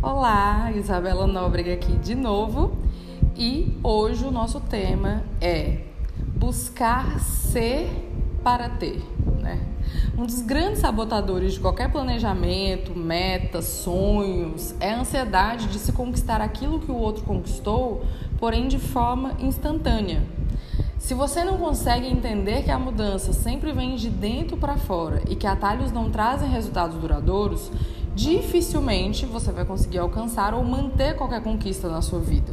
Olá, Isabela Nóbrega aqui de novo e hoje o nosso tema é buscar ser para ter. Né? Um dos grandes sabotadores de qualquer planejamento, metas, sonhos é a ansiedade de se conquistar aquilo que o outro conquistou, porém de forma instantânea. Se você não consegue entender que a mudança sempre vem de dentro para fora e que atalhos não trazem resultados duradouros, dificilmente você vai conseguir alcançar ou manter qualquer conquista na sua vida.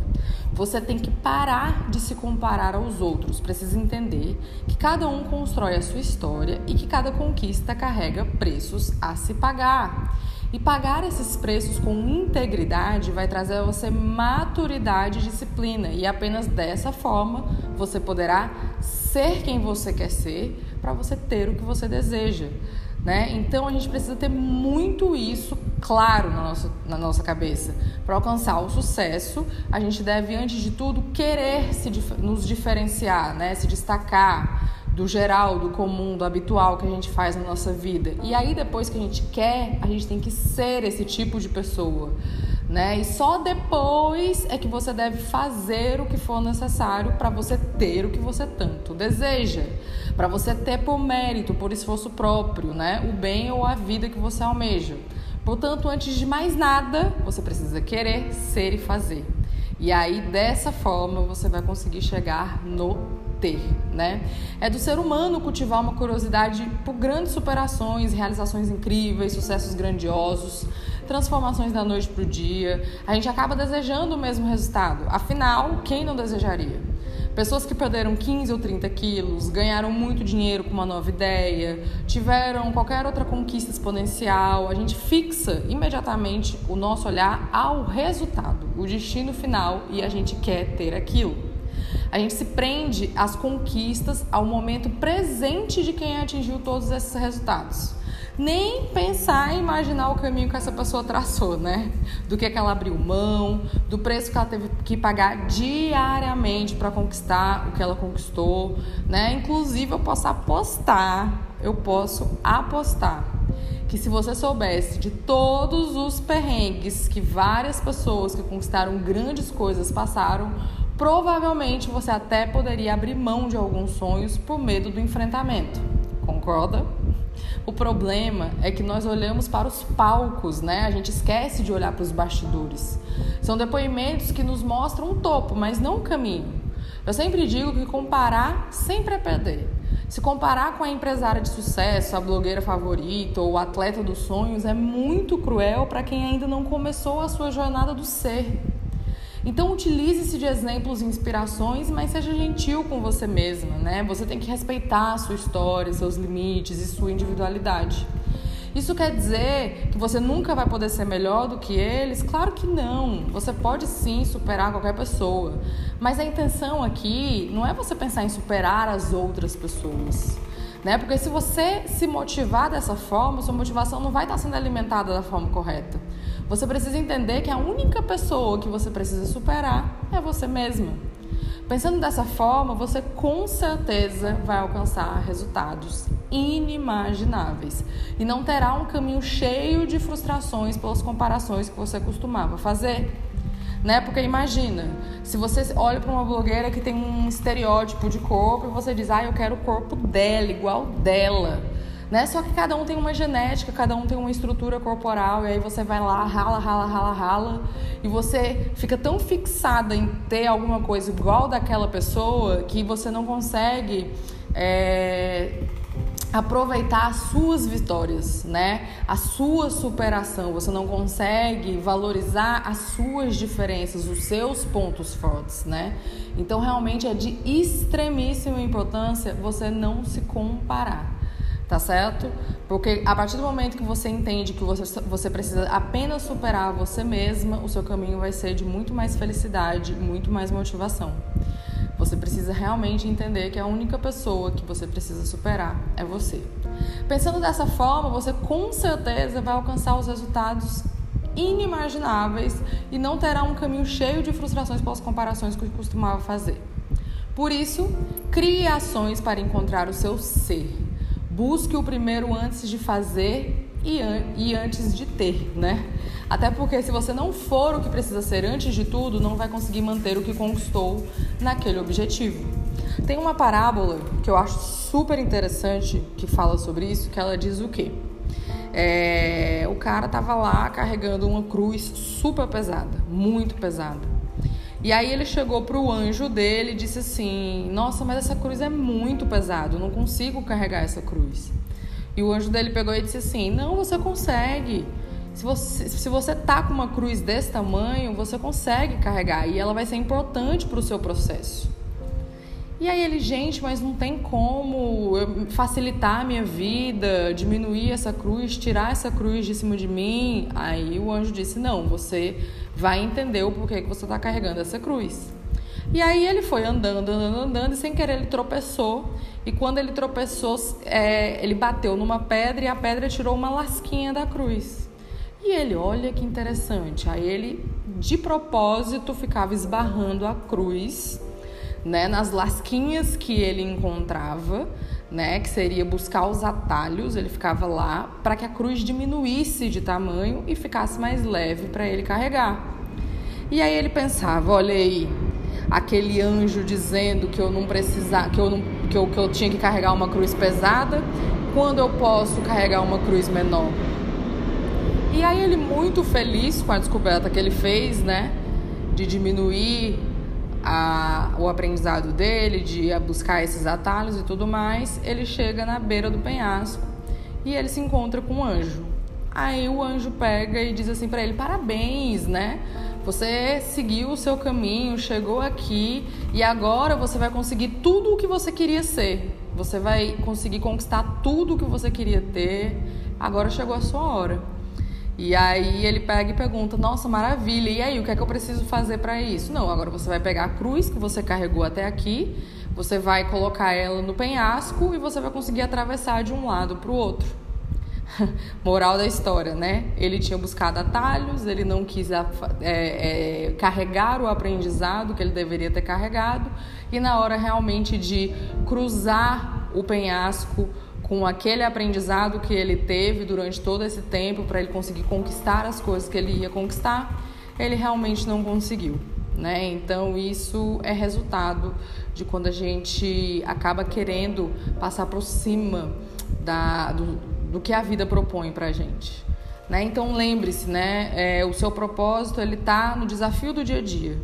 Você tem que parar de se comparar aos outros, precisa entender que cada um constrói a sua história e que cada conquista carrega preços a se pagar. E pagar esses preços com integridade vai trazer a você maturidade e disciplina, e apenas dessa forma você poderá ser quem você quer ser para você ter o que você deseja. Né? Então a gente precisa ter muito isso claro na nossa, na nossa cabeça. Para alcançar o sucesso, a gente deve, antes de tudo, querer se, nos diferenciar, né? se destacar do geral, do comum, do habitual que a gente faz na nossa vida. E aí, depois que a gente quer, a gente tem que ser esse tipo de pessoa. Né? E só depois é que você deve fazer o que for necessário para você ter o que você tanto deseja para você ter por mérito, por esforço próprio, né, o bem ou a vida que você almeja. Portanto, antes de mais nada, você precisa querer, ser e fazer. E aí, dessa forma, você vai conseguir chegar no ter, né? É do ser humano cultivar uma curiosidade por grandes superações, realizações incríveis, sucessos grandiosos, transformações da noite para o dia. A gente acaba desejando o mesmo resultado. Afinal, quem não desejaria? Pessoas que perderam 15 ou 30 quilos, ganharam muito dinheiro com uma nova ideia, tiveram qualquer outra conquista exponencial, a gente fixa imediatamente o nosso olhar ao resultado, o destino final e a gente quer ter aquilo. A gente se prende às conquistas, ao momento presente de quem atingiu todos esses resultados nem pensar em imaginar o caminho que essa pessoa traçou, né? Do que, que ela abriu mão, do preço que ela teve que pagar diariamente para conquistar o que ela conquistou, né? Inclusive, eu posso apostar, eu posso apostar que se você soubesse de todos os perrengues que várias pessoas que conquistaram grandes coisas passaram, provavelmente você até poderia abrir mão de alguns sonhos por medo do enfrentamento. Concorda? O problema é que nós olhamos para os palcos, né? A gente esquece de olhar para os bastidores. São depoimentos que nos mostram o topo, mas não o caminho. Eu sempre digo que comparar sempre é perder. Se comparar com a empresária de sucesso, a blogueira favorita ou o atleta dos sonhos é muito cruel para quem ainda não começou a sua jornada do ser. Então utilize-se de exemplos e inspirações, mas seja gentil com você mesma, né? Você tem que respeitar a sua história, seus limites e sua individualidade. Isso quer dizer que você nunca vai poder ser melhor do que eles? Claro que não. Você pode sim superar qualquer pessoa. Mas a intenção aqui não é você pensar em superar as outras pessoas. Né? Porque se você se motivar dessa forma, sua motivação não vai estar sendo alimentada da forma correta. Você precisa entender que a única pessoa que você precisa superar é você mesma. Pensando dessa forma, você com certeza vai alcançar resultados inimagináveis e não terá um caminho cheio de frustrações pelas comparações que você costumava fazer. Né? Porque imagina, se você olha para uma blogueira que tem um estereótipo de corpo e você diz, ah, eu quero o corpo dela, igual dela. Né? Só que cada um tem uma genética, cada um tem uma estrutura corporal, e aí você vai lá, rala, rala, rala, rala, e você fica tão fixada em ter alguma coisa igual daquela pessoa que você não consegue é, aproveitar as suas vitórias, né? A sua superação. Você não consegue valorizar as suas diferenças, os seus pontos fortes, né? Então realmente é de extremíssima importância você não se comparar tá certo? Porque a partir do momento que você entende que você, você precisa apenas superar você mesma, o seu caminho vai ser de muito mais felicidade, muito mais motivação. Você precisa realmente entender que a única pessoa que você precisa superar é você. Pensando dessa forma, você com certeza vai alcançar os resultados inimagináveis e não terá um caminho cheio de frustrações pelas comparações que costumava fazer. Por isso, crie ações para encontrar o seu ser Busque o primeiro antes de fazer e, an e antes de ter, né? Até porque se você não for o que precisa ser antes de tudo, não vai conseguir manter o que conquistou naquele objetivo. Tem uma parábola que eu acho super interessante que fala sobre isso, que ela diz o quê? É, o cara tava lá carregando uma cruz super pesada, muito pesada. E aí ele chegou para o anjo dele e disse assim: Nossa, mas essa cruz é muito pesada, eu não consigo carregar essa cruz. E o anjo dele pegou e disse assim: Não, você consegue. Se você, se você tá com uma cruz desse tamanho, você consegue carregar e ela vai ser importante para o seu processo. E aí ele, gente, mas não tem como facilitar a minha vida, diminuir essa cruz, tirar essa cruz de cima de mim. Aí o anjo disse: Não, você vai entender o porquê que você está carregando essa cruz. E aí ele foi andando, andando, andando, e sem querer ele tropeçou. E quando ele tropeçou, é, ele bateu numa pedra e a pedra tirou uma lasquinha da cruz. E ele, olha que interessante. Aí ele, de propósito, ficava esbarrando a cruz, né, nas lasquinhas que ele encontrava, né, que seria buscar os atalhos. Ele ficava lá para que a cruz diminuísse de tamanho e ficasse mais leve para ele carregar. E aí ele pensava, olha aí, aquele anjo dizendo que eu não precisava, que eu não que eu, que eu tinha que carregar uma cruz pesada, quando eu posso carregar uma cruz menor. E aí ele muito feliz com a descoberta que ele fez, né, de diminuir a, o aprendizado dele, de buscar esses atalhos e tudo mais, ele chega na beira do penhasco e ele se encontra com um anjo. Aí o anjo pega e diz assim para ele: "Parabéns, né? Você seguiu o seu caminho, chegou aqui e agora você vai conseguir tudo o que você queria ser. Você vai conseguir conquistar tudo o que você queria ter. Agora chegou a sua hora." E aí ele pega e pergunta: "Nossa, maravilha. E aí, o que é que eu preciso fazer para isso?" Não, agora você vai pegar a cruz que você carregou até aqui, você vai colocar ela no penhasco e você vai conseguir atravessar de um lado para o outro. Moral da história, né? Ele tinha buscado atalhos, ele não quis é, é, carregar o aprendizado que ele deveria ter carregado, e na hora realmente de cruzar o penhasco com aquele aprendizado que ele teve durante todo esse tempo para ele conseguir conquistar as coisas que ele ia conquistar, ele realmente não conseguiu. Né? Então, isso é resultado de quando a gente acaba querendo passar por cima da, do, do que a vida propõe para a gente. Né? Então lembre-se, né? É, o seu propósito ele está no desafio do dia a dia.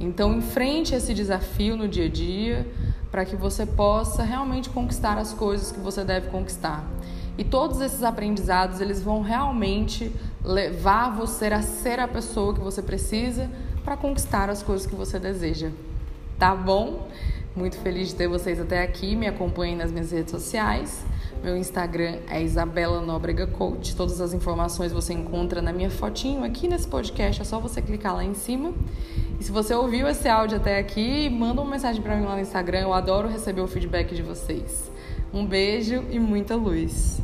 Então enfrente esse desafio no dia a dia para que você possa realmente conquistar as coisas que você deve conquistar. E todos esses aprendizados eles vão realmente levar você a ser a pessoa que você precisa para conquistar as coisas que você deseja. Tá bom? Muito feliz de ter vocês até aqui. Me acompanhem nas minhas redes sociais. Meu Instagram é Isabela Nóbrega Coach. Todas as informações você encontra na minha fotinho aqui nesse podcast. É só você clicar lá em cima. E se você ouviu esse áudio até aqui, manda uma mensagem para mim lá no Instagram. Eu adoro receber o feedback de vocês. Um beijo e muita luz.